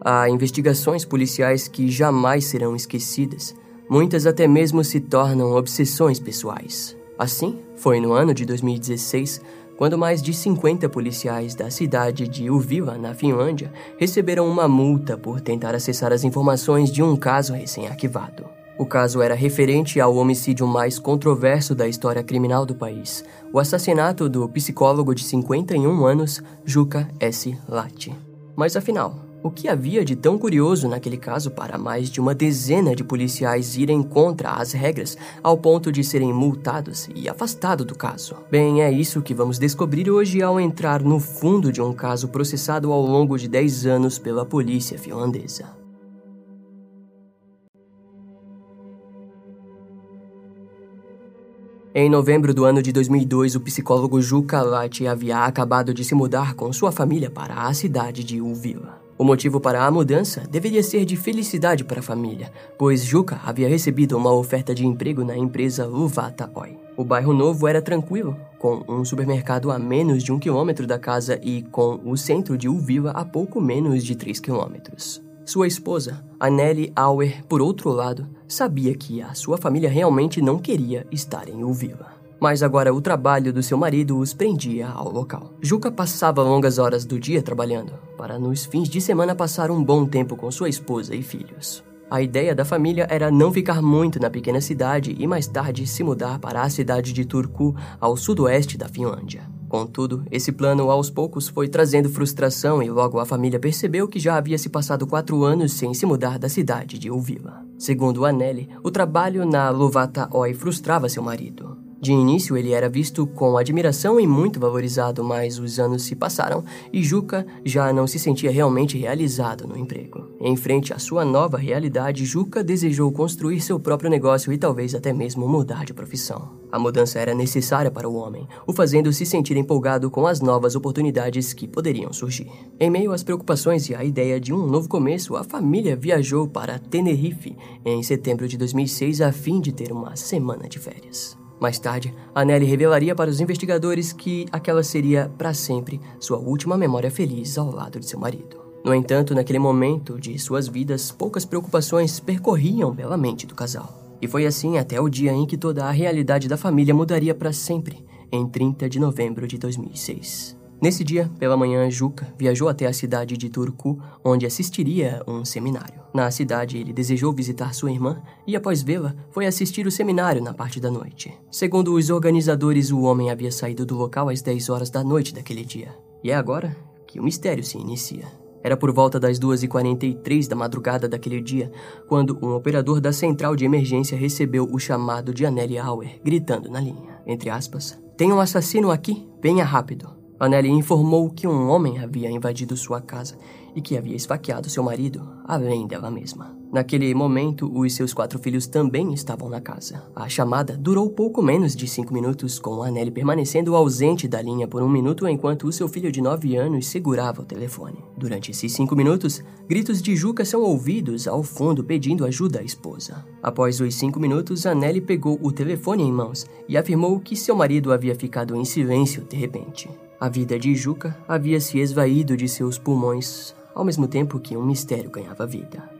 Há investigações policiais que jamais serão esquecidas, muitas até mesmo se tornam obsessões pessoais. Assim, foi no ano de 2016 quando mais de 50 policiais da cidade de Uvila, na Finlândia, receberam uma multa por tentar acessar as informações de um caso recém-arquivado. O caso era referente ao homicídio mais controverso da história criminal do país, o assassinato do psicólogo de 51 anos, Juca S. Latti. Mas afinal, o que havia de tão curioso naquele caso para mais de uma dezena de policiais irem contra as regras ao ponto de serem multados e afastados do caso? Bem, é isso que vamos descobrir hoje ao entrar no fundo de um caso processado ao longo de 10 anos pela polícia finlandesa. Em novembro do ano de 2002, o psicólogo Juka Lati havia acabado de se mudar com sua família para a cidade de Uvila. O motivo para a mudança deveria ser de felicidade para a família, pois Juca havia recebido uma oferta de emprego na empresa Luvata Oi. O bairro novo era tranquilo, com um supermercado a menos de um quilômetro da casa e com o centro de Uvila a pouco menos de três quilômetros. Sua esposa, Anneli Auer, por outro lado, sabia que a sua família realmente não queria estar em Uvila mas agora o trabalho do seu marido os prendia ao local. Juca passava longas horas do dia trabalhando, para nos fins de semana passar um bom tempo com sua esposa e filhos. A ideia da família era não ficar muito na pequena cidade e mais tarde se mudar para a cidade de Turku, ao sudoeste da Finlândia. Contudo, esse plano aos poucos foi trazendo frustração e logo a família percebeu que já havia se passado quatro anos sem se mudar da cidade de Uvila. Segundo Anneli, o trabalho na Luvata Oi frustrava seu marido. De início, ele era visto com admiração e muito valorizado, mas os anos se passaram e Juca já não se sentia realmente realizado no emprego. Em frente à sua nova realidade, Juca desejou construir seu próprio negócio e talvez até mesmo mudar de profissão. A mudança era necessária para o homem, o fazendo se sentir empolgado com as novas oportunidades que poderiam surgir. Em meio às preocupações e à ideia de um novo começo, a família viajou para Tenerife em setembro de 2006 a fim de ter uma semana de férias. Mais tarde, Anneli revelaria para os investigadores que aquela seria, para sempre, sua última memória feliz ao lado de seu marido. No entanto, naquele momento de suas vidas, poucas preocupações percorriam pela mente do casal. E foi assim até o dia em que toda a realidade da família mudaria para sempre, em 30 de novembro de 2006. Nesse dia, pela manhã, Juca viajou até a cidade de Turku, onde assistiria um seminário. Na cidade, ele desejou visitar sua irmã e, após vê-la, foi assistir o seminário na parte da noite. Segundo os organizadores, o homem havia saído do local às 10 horas da noite daquele dia. E é agora que o mistério se inicia. Era por volta das 2h43 da madrugada daquele dia, quando um operador da central de emergência recebeu o chamado de Anneli Auer, gritando na linha, entre aspas, Tem um assassino aqui, venha rápido. Anneli informou que um homem havia invadido sua casa e que havia esfaqueado seu marido, além dela mesma. Naquele momento, os seus quatro filhos também estavam na casa. A chamada durou pouco menos de cinco minutos, com Anneli permanecendo ausente da linha por um minuto enquanto o seu filho de nove anos segurava o telefone. Durante esses cinco minutos, gritos de Juca são ouvidos ao fundo pedindo ajuda à esposa. Após os cinco minutos, Anneli pegou o telefone em mãos e afirmou que seu marido havia ficado em silêncio de repente. A vida de Juca havia se esvaído de seus pulmões, ao mesmo tempo que um mistério ganhava vida.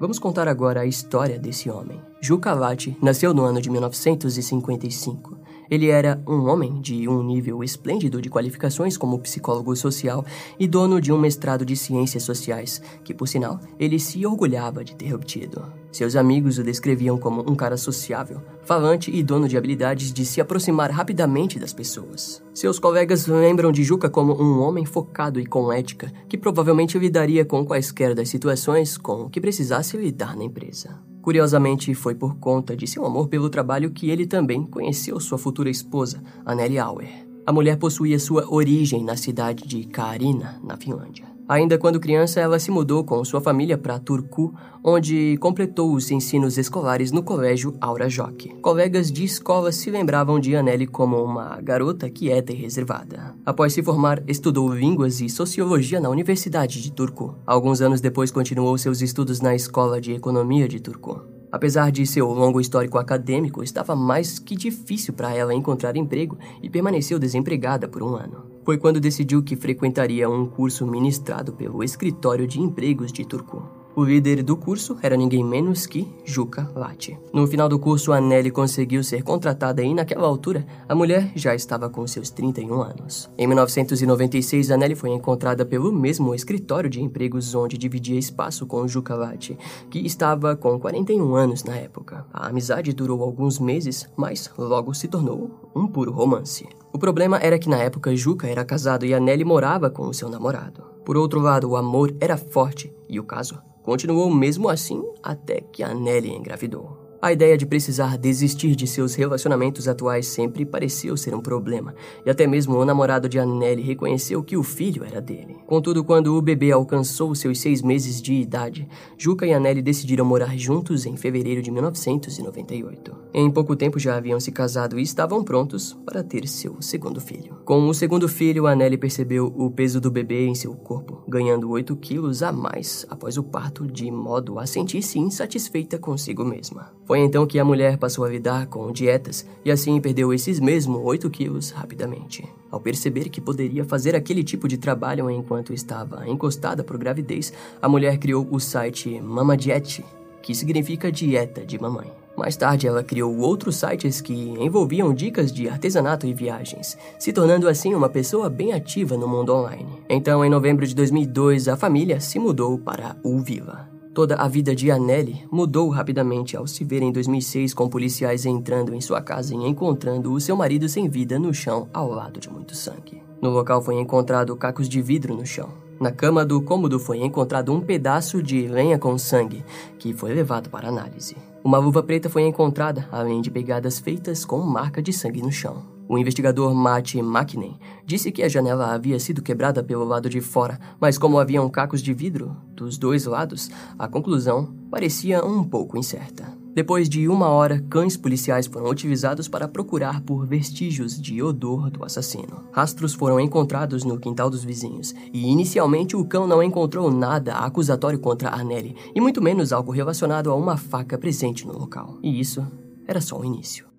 Vamos contar agora a história desse homem. Juca Lati nasceu no ano de 1955 ele era um homem de um nível esplêndido de qualificações como psicólogo social e dono de um mestrado de ciências sociais, que, por sinal, ele se orgulhava de ter obtido. Seus amigos o descreviam como um cara sociável, falante e dono de habilidades de se aproximar rapidamente das pessoas. Seus colegas lembram de Juca como um homem focado e com ética, que provavelmente lidaria com quaisquer das situações com que precisasse lidar na empresa. Curiosamente, foi por conta de seu amor pelo trabalho que ele também conheceu sua futura esposa, Anneli Auer. A mulher possuía sua origem na cidade de Kaarina, na Finlândia. Ainda quando criança, ela se mudou com sua família para Turku, onde completou os ensinos escolares no colégio Aura Joque. Colegas de escola se lembravam de Anneli como uma garota quieta e reservada. Após se formar, estudou línguas e sociologia na Universidade de Turku. Alguns anos depois, continuou seus estudos na Escola de Economia de Turku. Apesar de seu longo histórico acadêmico, estava mais que difícil para ela encontrar emprego e permaneceu desempregada por um ano. Foi quando decidiu que frequentaria um curso ministrado pelo Escritório de Empregos de Turku. O líder do curso era ninguém menos que Juca Lati. No final do curso, a Nelly conseguiu ser contratada e, naquela altura, a mulher já estava com seus 31 anos. Em 1996, a Nelly foi encontrada pelo mesmo escritório de empregos onde dividia espaço com Juca Lati, que estava com 41 anos na época. A amizade durou alguns meses, mas logo se tornou um puro romance. O problema era que na época Juca era casado e a Nelly morava com o seu namorado. Por outro lado, o amor era forte e o caso Continuou mesmo assim até que a Nelly engravidou. A ideia de precisar desistir de seus relacionamentos atuais sempre pareceu ser um problema, e até mesmo o namorado de Anneli reconheceu que o filho era dele. Contudo, quando o bebê alcançou seus seis meses de idade, Juca e Anneli decidiram morar juntos em fevereiro de 1998. Em pouco tempo já haviam se casado e estavam prontos para ter seu segundo filho. Com o segundo filho, Anneli percebeu o peso do bebê em seu corpo, ganhando 8 quilos a mais após o parto, de modo a sentir-se insatisfeita consigo mesma. Foi então que a mulher passou a lidar com dietas e assim perdeu esses mesmos 8 quilos rapidamente. Ao perceber que poderia fazer aquele tipo de trabalho enquanto estava encostada por gravidez, a mulher criou o site Mama Diet, que significa dieta de mamãe. Mais tarde, ela criou outros sites que envolviam dicas de artesanato e viagens, se tornando assim uma pessoa bem ativa no mundo online. Então, em novembro de 2002, a família se mudou para Uvila. Toda a vida de Anneli mudou rapidamente ao se ver em 2006 com policiais entrando em sua casa e encontrando o seu marido sem vida no chão ao lado de muito sangue. No local foi encontrado cacos de vidro no chão. Na cama do cômodo foi encontrado um pedaço de lenha com sangue, que foi levado para análise. Uma luva preta foi encontrada, além de pegadas feitas com marca de sangue no chão. O investigador Matt Makinen disse que a janela havia sido quebrada pelo lado de fora, mas como haviam cacos de vidro dos dois lados, a conclusão parecia um pouco incerta. Depois de uma hora, cães policiais foram utilizados para procurar por vestígios de odor do assassino. Rastros foram encontrados no quintal dos vizinhos, e inicialmente o cão não encontrou nada acusatório contra Arnelli, e muito menos algo relacionado a uma faca presente no local. E isso era só o início.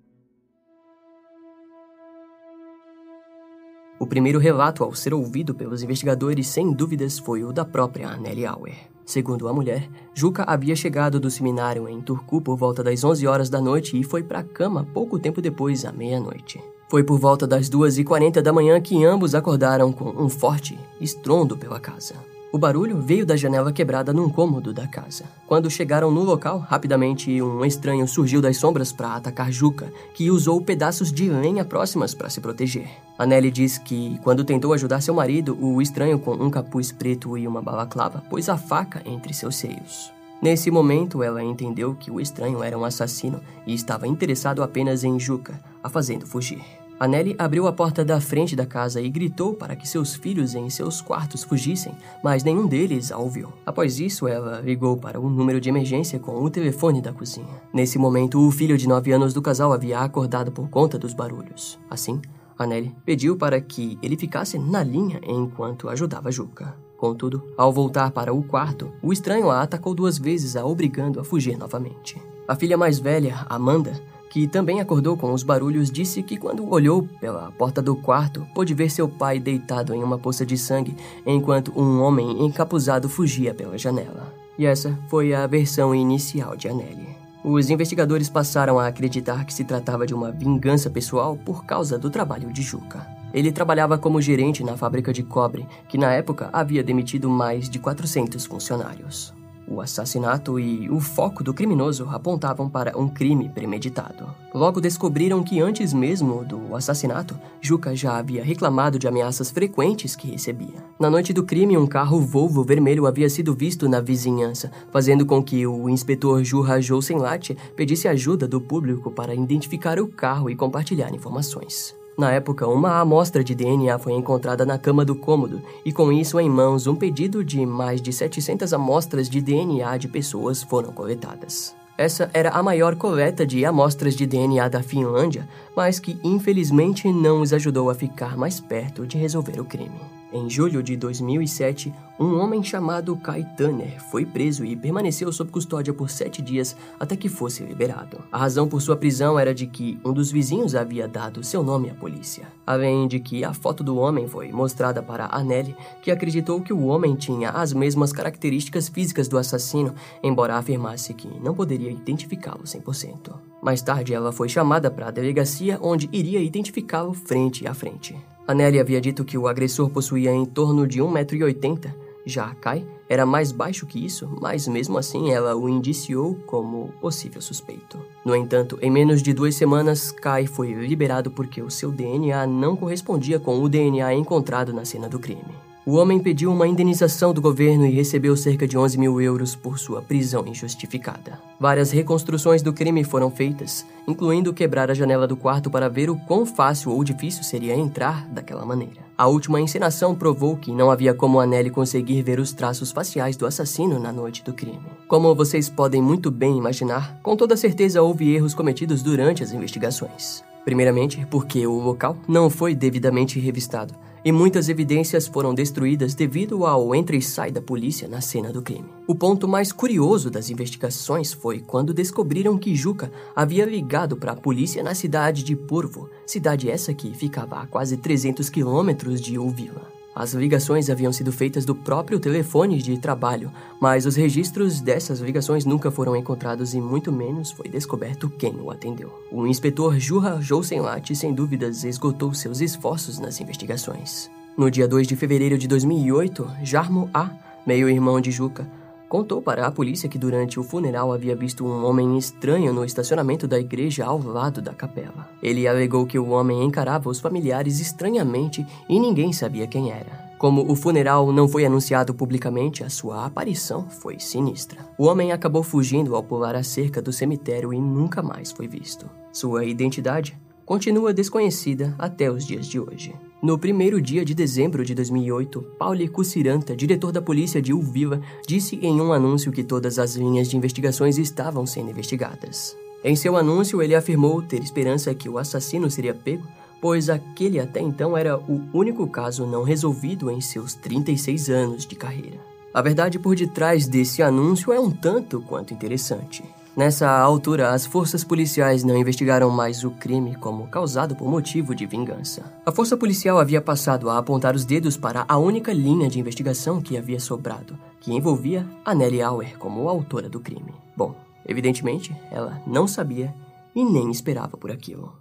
O primeiro relato ao ser ouvido pelos investigadores, sem dúvidas, foi o da própria Anneli Auer. Segundo a mulher, Juca havia chegado do seminário em Turku por volta das 11 horas da noite e foi para a cama pouco tempo depois, à meia-noite. Foi por volta das 2h40 da manhã que ambos acordaram com um forte estrondo pela casa. O barulho veio da janela quebrada num cômodo da casa. Quando chegaram no local, rapidamente um estranho surgiu das sombras para atacar Juca, que usou pedaços de lenha próximas para se proteger. A Nelly diz que, quando tentou ajudar seu marido, o estranho com um capuz preto e uma balaclava pôs a faca entre seus seios. Nesse momento, ela entendeu que o estranho era um assassino e estava interessado apenas em Juca, a fazendo fugir. Anneli abriu a porta da frente da casa e gritou para que seus filhos em seus quartos fugissem, mas nenhum deles a ouviu. Após isso, ela ligou para um número de emergência com o telefone da cozinha. Nesse momento, o filho de 9 anos do casal havia acordado por conta dos barulhos. Assim, Anneli pediu para que ele ficasse na linha enquanto ajudava Juca. Contudo, ao voltar para o quarto, o estranho a atacou duas vezes, a obrigando a fugir novamente. A filha mais velha, Amanda, que também acordou com os barulhos, disse que quando olhou pela porta do quarto, pôde ver seu pai deitado em uma poça de sangue, enquanto um homem encapuzado fugia pela janela. E essa foi a versão inicial de Anneli. Os investigadores passaram a acreditar que se tratava de uma vingança pessoal por causa do trabalho de Juca. Ele trabalhava como gerente na fábrica de cobre, que na época havia demitido mais de 400 funcionários. O assassinato e o foco do criminoso apontavam para um crime premeditado. Logo descobriram que antes mesmo do assassinato, Juca já havia reclamado de ameaças frequentes que recebia. Na noite do crime, um carro Volvo vermelho havia sido visto na vizinhança, fazendo com que o inspetor Jurra Jousenlat pedisse ajuda do público para identificar o carro e compartilhar informações. Na época, uma amostra de DNA foi encontrada na cama do cômodo e, com isso em mãos, um pedido de mais de 700 amostras de DNA de pessoas foram coletadas. Essa era a maior coleta de amostras de DNA da Finlândia, mas que infelizmente não os ajudou a ficar mais perto de resolver o crime. Em julho de 2007, um homem chamado Kai Tanner foi preso e permaneceu sob custódia por sete dias até que fosse liberado. A razão por sua prisão era de que um dos vizinhos havia dado seu nome à polícia. Além de que a foto do homem foi mostrada para Anneli, que acreditou que o homem tinha as mesmas características físicas do assassino, embora afirmasse que não poderia identificá-lo 100%. Mais tarde, ela foi chamada para a delegacia, onde iria identificá-lo frente a frente. A Nelly havia dito que o agressor possuía em torno de 1,80m. Já Kai era mais baixo que isso, mas mesmo assim ela o indiciou como possível suspeito. No entanto, em menos de duas semanas, Kai foi liberado porque o seu DNA não correspondia com o DNA encontrado na cena do crime. O homem pediu uma indenização do governo e recebeu cerca de 11 mil euros por sua prisão injustificada. Várias reconstruções do crime foram feitas, incluindo quebrar a janela do quarto para ver o quão fácil ou difícil seria entrar daquela maneira. A última encenação provou que não havia como Anneli conseguir ver os traços faciais do assassino na noite do crime. Como vocês podem muito bem imaginar, com toda certeza houve erros cometidos durante as investigações. Primeiramente, porque o local não foi devidamente revistado e muitas evidências foram destruídas devido ao entra e sai da polícia na cena do crime. O ponto mais curioso das investigações foi quando descobriram que Juca havia ligado para a polícia na cidade de Porvo, cidade essa que ficava a quase 300 quilômetros de Uvila. As ligações haviam sido feitas do próprio telefone de trabalho, mas os registros dessas ligações nunca foram encontrados e muito menos foi descoberto quem o atendeu. O inspetor Jurra Jousenlat, sem dúvidas, esgotou seus esforços nas investigações. No dia 2 de fevereiro de 2008, Jarmo A, meio-irmão de Juca, contou para a polícia que durante o funeral havia visto um homem estranho no estacionamento da igreja ao lado da capela. Ele alegou que o homem encarava os familiares estranhamente e ninguém sabia quem era. Como o funeral não foi anunciado publicamente, a sua aparição foi sinistra. O homem acabou fugindo ao pular a cerca do cemitério e nunca mais foi visto. Sua identidade continua desconhecida até os dias de hoje. No primeiro dia de dezembro de 2008, Pauli Cuciranta, diretor da polícia de Uvila, disse em um anúncio que todas as linhas de investigações estavam sendo investigadas. Em seu anúncio, ele afirmou ter esperança que o assassino seria pego, pois aquele até então era o único caso não resolvido em seus 36 anos de carreira. A verdade por detrás desse anúncio é um tanto quanto interessante. Nessa altura, as forças policiais não investigaram mais o crime como causado por motivo de vingança. A força policial havia passado a apontar os dedos para a única linha de investigação que havia sobrado, que envolvia a Nelly Auer como autora do crime. Bom, evidentemente, ela não sabia e nem esperava por aquilo.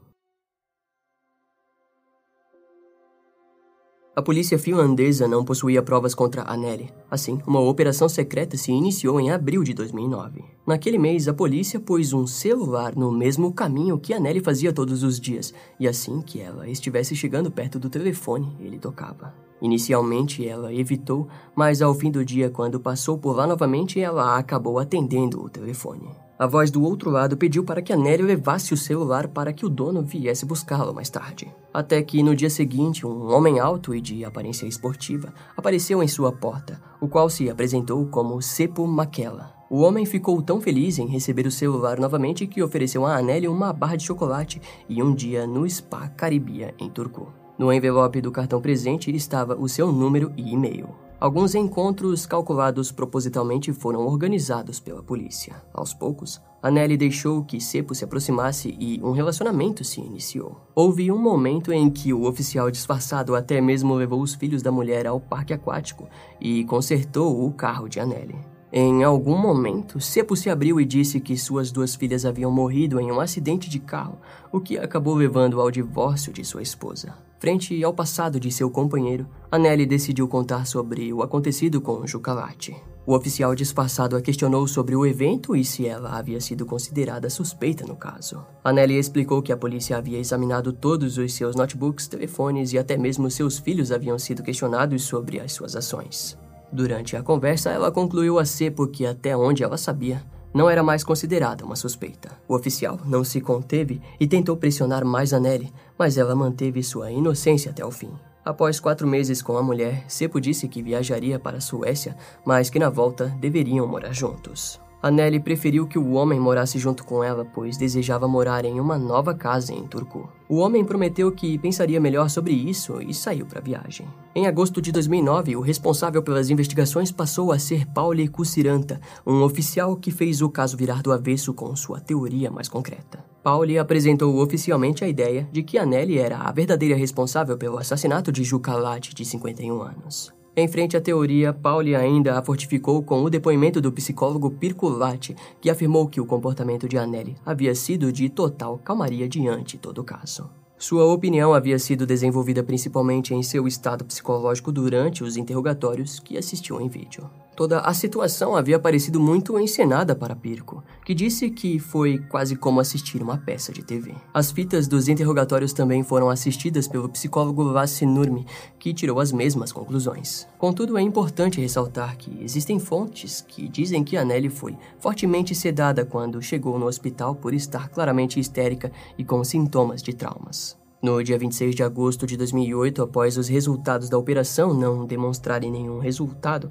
A polícia finlandesa não possuía provas contra Anneli. Assim, uma operação secreta se iniciou em abril de 2009. Naquele mês, a polícia pôs um celular no mesmo caminho que Anneli fazia todos os dias, e assim que ela estivesse chegando perto do telefone, ele tocava. Inicialmente ela evitou, mas ao fim do dia, quando passou por lá novamente, ela acabou atendendo o telefone. A voz do outro lado pediu para que a Nelly levasse o celular para que o dono viesse buscá-lo mais tarde. Até que no dia seguinte, um homem alto e de aparência esportiva apareceu em sua porta, o qual se apresentou como Sepo Makela. O homem ficou tão feliz em receber o celular novamente que ofereceu a Anneli uma barra de chocolate e um dia no Spa Caribia em Turku. No envelope do cartão presente estava o seu número e e-mail. Alguns encontros calculados propositalmente foram organizados pela polícia. Aos poucos, Anneli deixou que Sepo se aproximasse e um relacionamento se iniciou. Houve um momento em que o oficial disfarçado até mesmo levou os filhos da mulher ao parque aquático e consertou o carro de Anneli. Em algum momento, Sepo se abriu e disse que suas duas filhas haviam morrido em um acidente de carro, o que acabou levando ao divórcio de sua esposa. Frente ao passado de seu companheiro, Anneli decidiu contar sobre o acontecido com Jucalate. O oficial disfarçado a questionou sobre o evento e se ela havia sido considerada suspeita no caso. Anneli explicou que a polícia havia examinado todos os seus notebooks, telefones e até mesmo seus filhos haviam sido questionados sobre as suas ações. Durante a conversa, ela concluiu a Cepo que, até onde ela sabia, não era mais considerada uma suspeita. O oficial não se conteve e tentou pressionar mais a Nelly, mas ela manteve sua inocência até o fim. Após quatro meses com a mulher, Sepo disse que viajaria para a Suécia, mas que na volta deveriam morar juntos. Anneli preferiu que o homem morasse junto com ela, pois desejava morar em uma nova casa em Turku. O homem prometeu que pensaria melhor sobre isso e saiu para a viagem. Em agosto de 2009, o responsável pelas investigações passou a ser Pauli Kusiranta, um oficial que fez o caso virar do avesso com sua teoria mais concreta. Pauli apresentou oficialmente a ideia de que Anneli era a verdadeira responsável pelo assassinato de Juka Lat, de 51 anos. Em frente à teoria, Pauli ainda a fortificou com o depoimento do psicólogo Pirculati, que afirmou que o comportamento de Anneli havia sido de total calmaria diante todo o caso. Sua opinião havia sido desenvolvida principalmente em seu estado psicológico durante os interrogatórios que assistiu em vídeo. Toda a situação havia parecido muito encenada para Pirco, que disse que foi quase como assistir uma peça de TV. As fitas dos interrogatórios também foram assistidas pelo psicólogo Lassi Nurmi, que tirou as mesmas conclusões. Contudo, é importante ressaltar que existem fontes que dizem que Anneli foi fortemente sedada quando chegou no hospital por estar claramente histérica e com sintomas de traumas. No dia 26 de agosto de 2008, após os resultados da operação não demonstrarem nenhum resultado,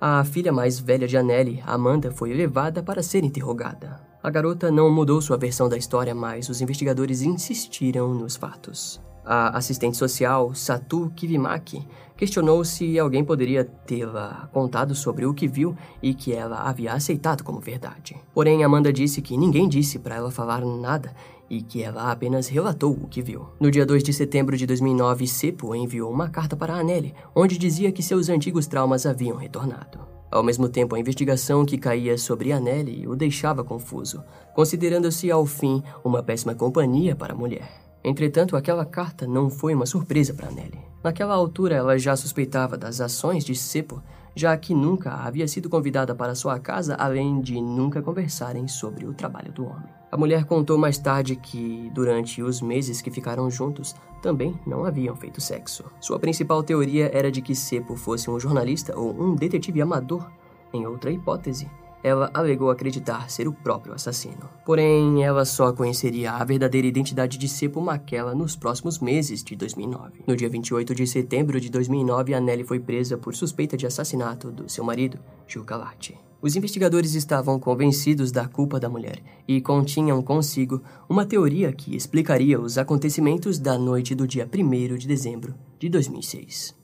a filha mais velha de Anneli, Amanda, foi levada para ser interrogada. A garota não mudou sua versão da história, mas os investigadores insistiram nos fatos. A assistente social, Satu Kivimaki, questionou se alguém poderia tê-la contado sobre o que viu e que ela havia aceitado como verdade. Porém, Amanda disse que ninguém disse para ela falar nada e que ela apenas relatou o que viu. No dia 2 de setembro de 2009, Seppo enviou uma carta para Anneli, onde dizia que seus antigos traumas haviam retornado. Ao mesmo tempo, a investigação que caía sobre Anneli o deixava confuso, considerando-se ao fim uma péssima companhia para a mulher. Entretanto, aquela carta não foi uma surpresa para Nelly. Naquela altura, ela já suspeitava das ações de Seppo, já que nunca havia sido convidada para sua casa, além de nunca conversarem sobre o trabalho do homem. A mulher contou mais tarde que, durante os meses que ficaram juntos, também não haviam feito sexo. Sua principal teoria era de que Seppo fosse um jornalista ou um detetive amador. Em outra hipótese, ela alegou acreditar ser o próprio assassino. Porém, ela só conheceria a verdadeira identidade de Seppo Makela nos próximos meses de 2009. No dia 28 de setembro de 2009, Anneli foi presa por suspeita de assassinato do seu marido, Gil Galati. Os investigadores estavam convencidos da culpa da mulher e continham consigo uma teoria que explicaria os acontecimentos da noite do dia 1 de dezembro de 2006.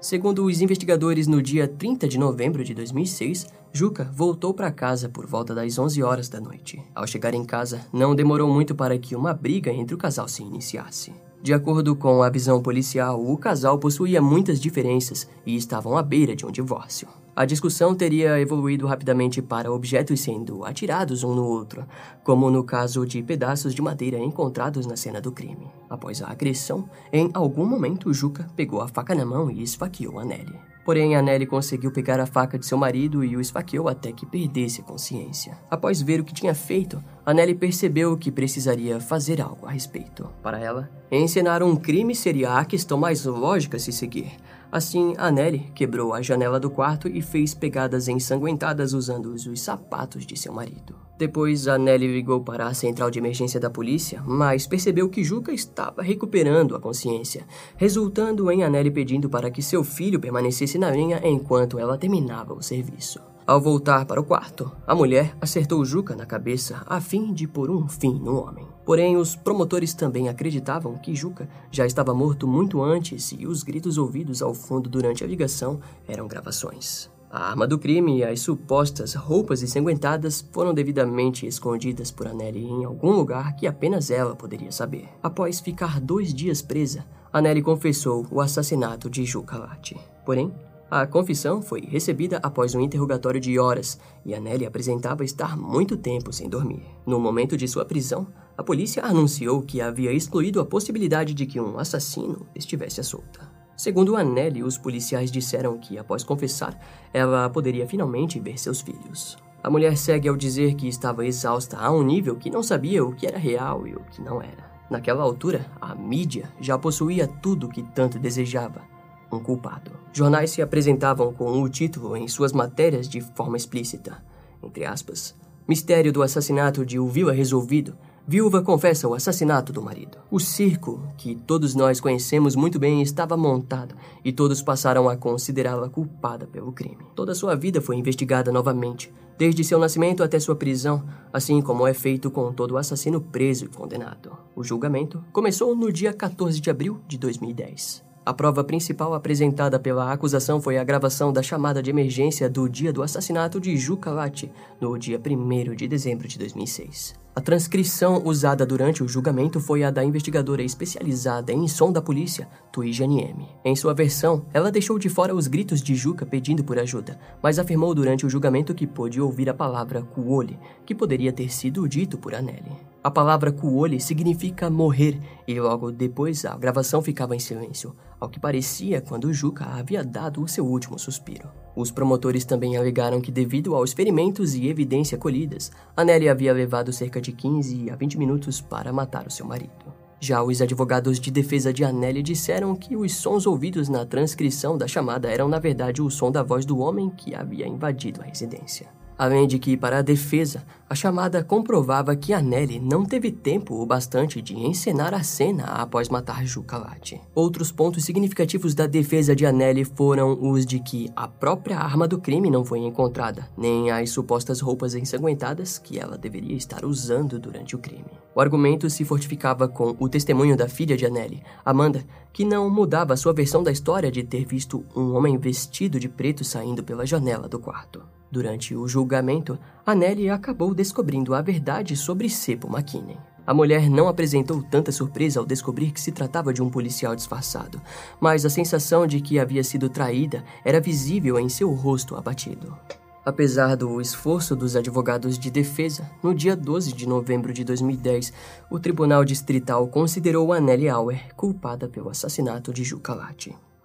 Segundo os investigadores, no dia 30 de novembro de 2006, Juca voltou para casa por volta das 11 horas da noite. Ao chegar em casa, não demorou muito para que uma briga entre o casal se iniciasse. De acordo com a visão policial, o casal possuía muitas diferenças e estavam à beira de um divórcio. A discussão teria evoluído rapidamente para objetos sendo atirados um no outro, como no caso de pedaços de madeira encontrados na cena do crime. Após a agressão, em algum momento Juca pegou a faca na mão e esfaqueou a Nelly. Porém, a Nelly conseguiu pegar a faca de seu marido e o esfaqueou até que perdesse a consciência. Após ver o que tinha feito, a Nelly percebeu que precisaria fazer algo a respeito. Para ela, encenar um crime seria a questão mais lógica a se seguir. Assim, a Nelly quebrou a janela do quarto e fez pegadas ensanguentadas usando os sapatos de seu marido. Depois, a Nelly ligou para a central de emergência da polícia, mas percebeu que Juca estava recuperando a consciência, resultando em a Nelly pedindo para que seu filho permanecesse na linha enquanto ela terminava o serviço. Ao voltar para o quarto, a mulher acertou Juca na cabeça a fim de pôr um fim no homem. Porém, os promotores também acreditavam que Juca já estava morto muito antes e os gritos ouvidos ao fundo durante a ligação eram gravações. A arma do crime e as supostas roupas ensanguentadas foram devidamente escondidas por Anneli em algum lugar que apenas ela poderia saber. Após ficar dois dias presa, Anneli confessou o assassinato de Juca Latti. Porém, a confissão foi recebida após um interrogatório de horas e Anneli apresentava estar muito tempo sem dormir. No momento de sua prisão, a polícia anunciou que havia excluído a possibilidade de que um assassino estivesse à solta. Segundo Anneli, os policiais disseram que, após confessar, ela poderia finalmente ver seus filhos. A mulher segue ao dizer que estava exausta a um nível que não sabia o que era real e o que não era. Naquela altura, a mídia já possuía tudo o que tanto desejava um culpado. Jornais se apresentavam com o título em suas matérias de forma explícita, entre aspas, Mistério do assassinato de Uvila resolvido, Viúva confessa o assassinato do marido. O circo, que todos nós conhecemos muito bem, estava montado e todos passaram a considerá-la culpada pelo crime. Toda sua vida foi investigada novamente, desde seu nascimento até sua prisão, assim como é feito com todo assassino preso e condenado. O julgamento começou no dia 14 de abril de 2010. A prova principal apresentada pela acusação foi a gravação da chamada de emergência do dia do assassinato de Juca Latti, no dia 1 de dezembro de 2006. A transcrição usada durante o julgamento foi a da investigadora especializada em som da polícia, Tuijane M. Em sua versão, ela deixou de fora os gritos de Juca pedindo por ajuda, mas afirmou durante o julgamento que pôde ouvir a palavra Kuoli, que poderia ter sido dito por Anneli. A palavra Kuoli significa morrer, e logo depois a gravação ficava em silêncio, ao que parecia quando Juca havia dado o seu último suspiro. Os promotores também alegaram que, devido aos ferimentos e evidência colhidas, Anneli havia levado cerca de 15 a 20 minutos para matar o seu marido. Já os advogados de defesa de Anneli disseram que os sons ouvidos na transcrição da chamada eram, na verdade, o som da voz do homem que havia invadido a residência. Além de que, para a defesa, a chamada comprovava que Anneli não teve tempo o bastante de encenar a cena após matar Juca Latti. Outros pontos significativos da defesa de Anneli foram os de que a própria arma do crime não foi encontrada, nem as supostas roupas ensanguentadas que ela deveria estar usando durante o crime. O argumento se fortificava com o testemunho da filha de Anneli, Amanda, que não mudava sua versão da história de ter visto um homem vestido de preto saindo pela janela do quarto. Durante o julgamento, Anneli acabou descobrindo a verdade sobre Seppo McKinney. A mulher não apresentou tanta surpresa ao descobrir que se tratava de um policial disfarçado, mas a sensação de que havia sido traída era visível em seu rosto abatido. Apesar do esforço dos advogados de defesa, no dia 12 de novembro de 2010, o Tribunal Distrital considerou Anneli Auer culpada pelo assassinato de Juca.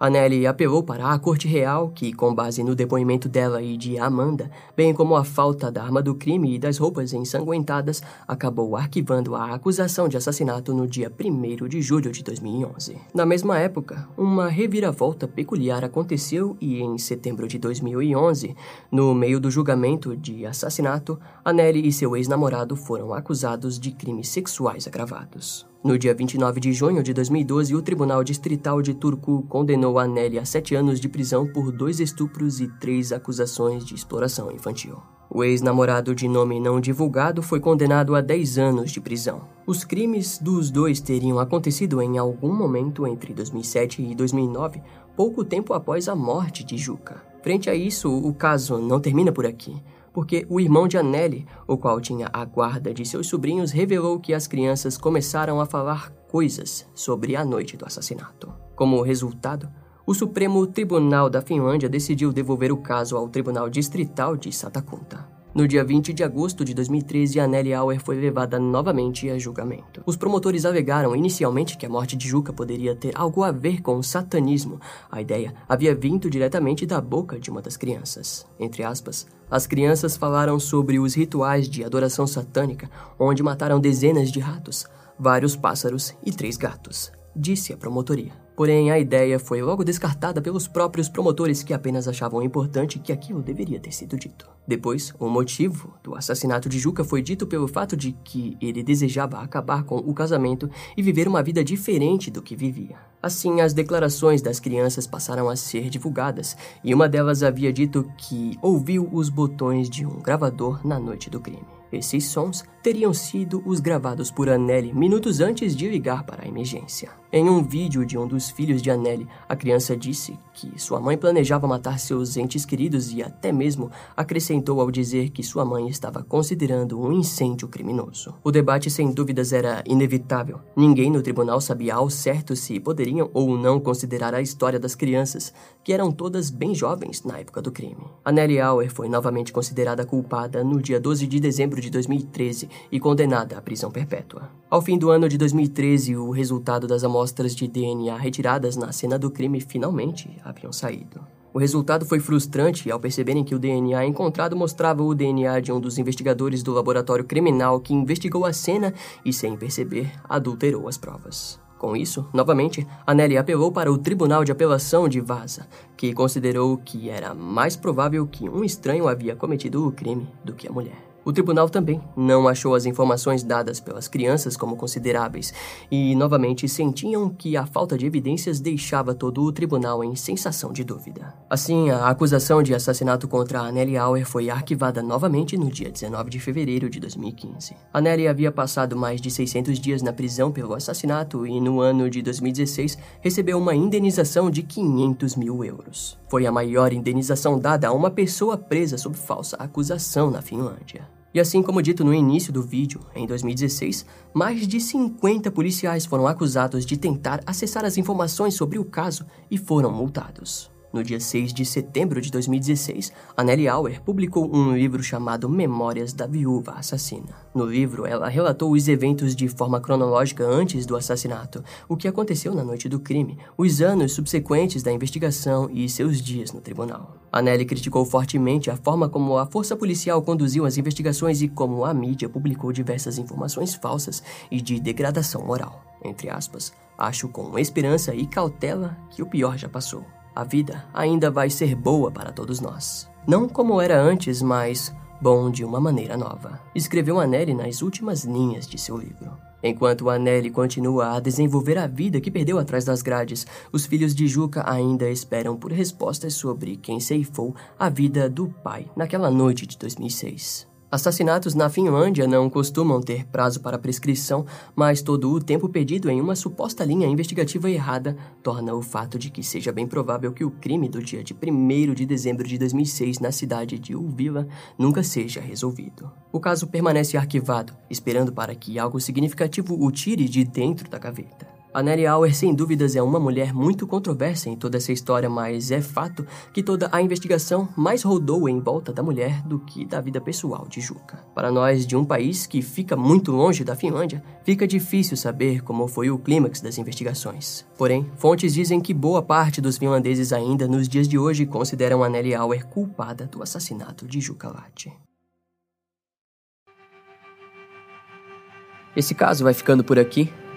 Anneli apelou para a Corte Real, que, com base no depoimento dela e de Amanda, bem como a falta da arma do crime e das roupas ensanguentadas, acabou arquivando a acusação de assassinato no dia 1 de julho de 2011. Na mesma época, uma reviravolta peculiar aconteceu e, em setembro de 2011, no meio do julgamento de assassinato, Anneli e seu ex-namorado foram acusados de crimes sexuais agravados. No dia 29 de junho de 2012, o Tribunal Distrital de Turku condenou a Nelly a sete anos de prisão por dois estupros e três acusações de exploração infantil. O ex-namorado de nome não divulgado foi condenado a 10 anos de prisão. Os crimes dos dois teriam acontecido em algum momento entre 2007 e 2009, pouco tempo após a morte de Juca. Frente a isso, o caso não termina por aqui porque o irmão de Anneli, o qual tinha a guarda de seus sobrinhos, revelou que as crianças começaram a falar coisas sobre a noite do assassinato. Como resultado, o Supremo Tribunal da Finlândia decidiu devolver o caso ao Tribunal Distrital de Satakunta. No dia 20 de agosto de 2013, Anneli Auer foi levada novamente a julgamento. Os promotores alegaram inicialmente que a morte de Juca poderia ter algo a ver com o satanismo. A ideia havia vindo diretamente da boca de uma das crianças. Entre aspas, as crianças falaram sobre os rituais de adoração satânica, onde mataram dezenas de ratos, vários pássaros e três gatos, disse a promotoria. Porém, a ideia foi logo descartada pelos próprios promotores que apenas achavam importante que aquilo deveria ter sido dito. Depois, o motivo do assassinato de Juca foi dito pelo fato de que ele desejava acabar com o casamento e viver uma vida diferente do que vivia. Assim, as declarações das crianças passaram a ser divulgadas, e uma delas havia dito que ouviu os botões de um gravador na noite do crime. Esses sons teriam sido os gravados por Anneli minutos antes de ligar para a emergência. Em um vídeo de um dos filhos de Anneli, a criança disse que sua mãe planejava matar seus entes queridos e até mesmo acrescentou ao dizer que sua mãe estava considerando um incêndio criminoso. O debate sem dúvidas era inevitável. Ninguém no tribunal sabia ao certo se poderiam ou não considerar a história das crianças, que eram todas bem jovens na época do crime. Anneli Auer foi novamente considerada culpada no dia 12 de dezembro de 2013 e condenada à prisão perpétua. Ao fim do ano de 2013, o resultado das amostras de DNA retiradas na cena do crime finalmente haviam saído. O resultado foi frustrante ao perceberem que o DNA encontrado mostrava o DNA de um dos investigadores do laboratório criminal que investigou a cena e, sem perceber, adulterou as provas. Com isso, novamente, Anneli apelou para o Tribunal de Apelação de Vaza, que considerou que era mais provável que um estranho havia cometido o crime do que a mulher. O tribunal também não achou as informações dadas pelas crianças como consideráveis e, novamente, sentiam que a falta de evidências deixava todo o tribunal em sensação de dúvida. Assim, a acusação de assassinato contra a Nelly Auer foi arquivada novamente no dia 19 de fevereiro de 2015. A Nelly havia passado mais de 600 dias na prisão pelo assassinato e, no ano de 2016, recebeu uma indenização de 500 mil euros. Foi a maior indenização dada a uma pessoa presa sob falsa acusação na Finlândia. E assim como dito no início do vídeo, em 2016, mais de 50 policiais foram acusados de tentar acessar as informações sobre o caso e foram multados. No dia 6 de setembro de 2016, Anneli Auer publicou um livro chamado Memórias da Viúva Assassina. No livro, ela relatou os eventos de forma cronológica antes do assassinato, o que aconteceu na noite do crime, os anos subsequentes da investigação e seus dias no tribunal. Anneli criticou fortemente a forma como a força policial conduziu as investigações e como a mídia publicou diversas informações falsas e de degradação moral. Entre aspas, acho com esperança e cautela que o pior já passou a vida ainda vai ser boa para todos nós. Não como era antes, mas bom de uma maneira nova. Escreveu Anneli nas últimas linhas de seu livro. Enquanto Anneli continua a desenvolver a vida que perdeu atrás das grades, os filhos de Juca ainda esperam por respostas sobre quem ceifou a vida do pai naquela noite de 2006. Assassinatos na Finlândia não costumam ter prazo para prescrição, mas todo o tempo perdido em uma suposta linha investigativa errada torna o fato de que seja bem provável que o crime do dia de 1 de dezembro de 2006 na cidade de Uvila nunca seja resolvido. O caso permanece arquivado, esperando para que algo significativo o tire de dentro da gaveta. A Nelly Auer, sem dúvidas, é uma mulher muito controversa em toda essa história, mas é fato que toda a investigação mais rodou em volta da mulher do que da vida pessoal de Juca. Para nós, de um país que fica muito longe da Finlândia, fica difícil saber como foi o clímax das investigações. Porém, fontes dizem que boa parte dos finlandeses ainda nos dias de hoje consideram a Nelly Auer culpada do assassinato de Juca Latte. Esse caso vai ficando por aqui.